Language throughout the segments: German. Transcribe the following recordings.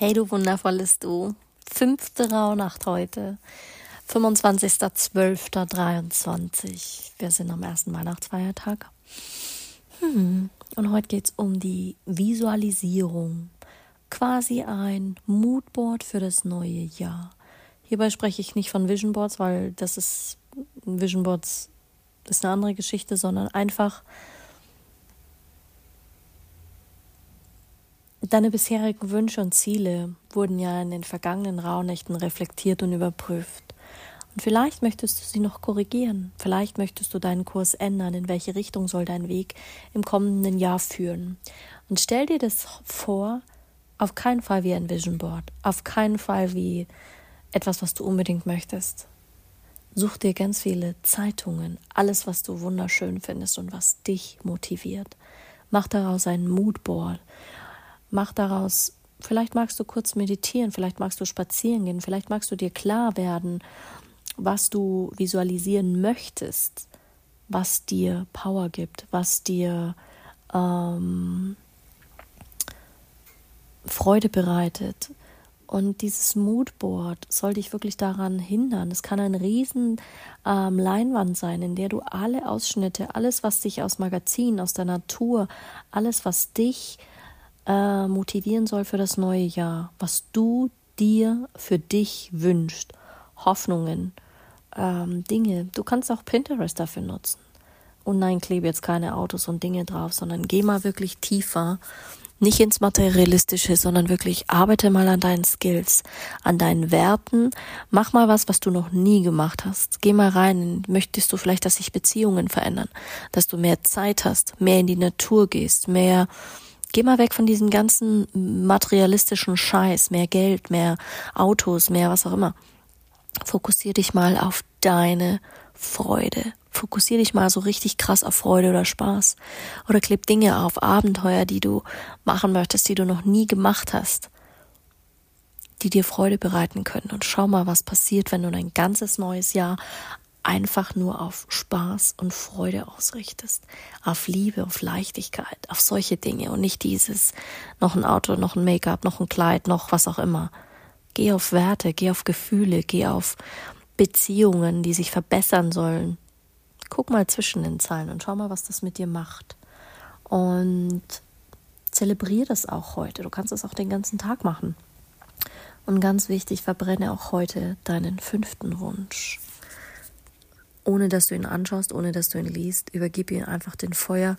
Hey du wundervolles Du. Fünfte Rauhnacht heute. 25.12.23. Wir sind am ersten Weihnachtsfeiertag. Hm. Und heute geht es um die Visualisierung. Quasi ein Moodboard für das neue Jahr. Hierbei spreche ich nicht von Vision Boards, weil das ist Vision Boards ist eine andere Geschichte, sondern einfach Deine bisherigen Wünsche und Ziele wurden ja in den vergangenen Rauhnächten reflektiert und überprüft. Und vielleicht möchtest du sie noch korrigieren, vielleicht möchtest du deinen Kurs ändern, in welche Richtung soll dein Weg im kommenden Jahr führen. Und stell dir das vor, auf keinen Fall wie ein Vision Board, auf keinen Fall wie etwas, was du unbedingt möchtest. Such dir ganz viele Zeitungen, alles, was du wunderschön findest und was dich motiviert. Mach daraus ein Moodboard Mach daraus, vielleicht magst du kurz meditieren, vielleicht magst du spazieren gehen, vielleicht magst du dir klar werden, was du visualisieren möchtest, was dir Power gibt, was dir ähm, Freude bereitet. Und dieses Moodboard soll dich wirklich daran hindern. Es kann ein riesen ähm, Leinwand sein, in der du alle Ausschnitte, alles, was dich aus Magazinen, aus der Natur, alles, was dich äh, motivieren soll für das neue Jahr, was du dir für dich wünschst, Hoffnungen, ähm, Dinge. Du kannst auch Pinterest dafür nutzen. Und nein, klebe jetzt keine Autos und Dinge drauf, sondern geh mal wirklich tiefer, nicht ins Materialistische, sondern wirklich arbeite mal an deinen Skills, an deinen Werten, mach mal was, was du noch nie gemacht hast. Geh mal rein, möchtest du vielleicht, dass sich Beziehungen verändern, dass du mehr Zeit hast, mehr in die Natur gehst, mehr Geh mal weg von diesem ganzen materialistischen Scheiß, mehr Geld, mehr Autos, mehr was auch immer. Fokussier dich mal auf deine Freude. Fokussier dich mal so richtig krass auf Freude oder Spaß. Oder kleb Dinge auf, Abenteuer, die du machen möchtest, die du noch nie gemacht hast, die dir Freude bereiten können. Und schau mal, was passiert, wenn du ein ganzes neues Jahr einfach nur auf Spaß und Freude ausrichtest, auf Liebe, auf Leichtigkeit, auf solche Dinge und nicht dieses noch ein Auto, noch ein Make-up, noch ein Kleid, noch was auch immer. Geh auf Werte, geh auf Gefühle, geh auf Beziehungen, die sich verbessern sollen. Guck mal zwischen den Zeilen und schau mal, was das mit dir macht. Und zelebriere das auch heute. Du kannst es auch den ganzen Tag machen. Und ganz wichtig, verbrenne auch heute deinen fünften Wunsch ohne dass du ihn anschaust, ohne dass du ihn liest. Übergib ihm einfach den Feuer.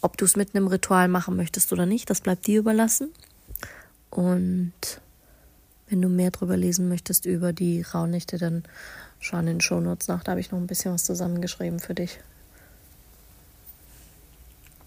Ob du es mit einem Ritual machen möchtest oder nicht, das bleibt dir überlassen. Und wenn du mehr darüber lesen möchtest über die Rauhnächte, dann schau in den Shownotes nach. Da habe ich noch ein bisschen was zusammengeschrieben für dich.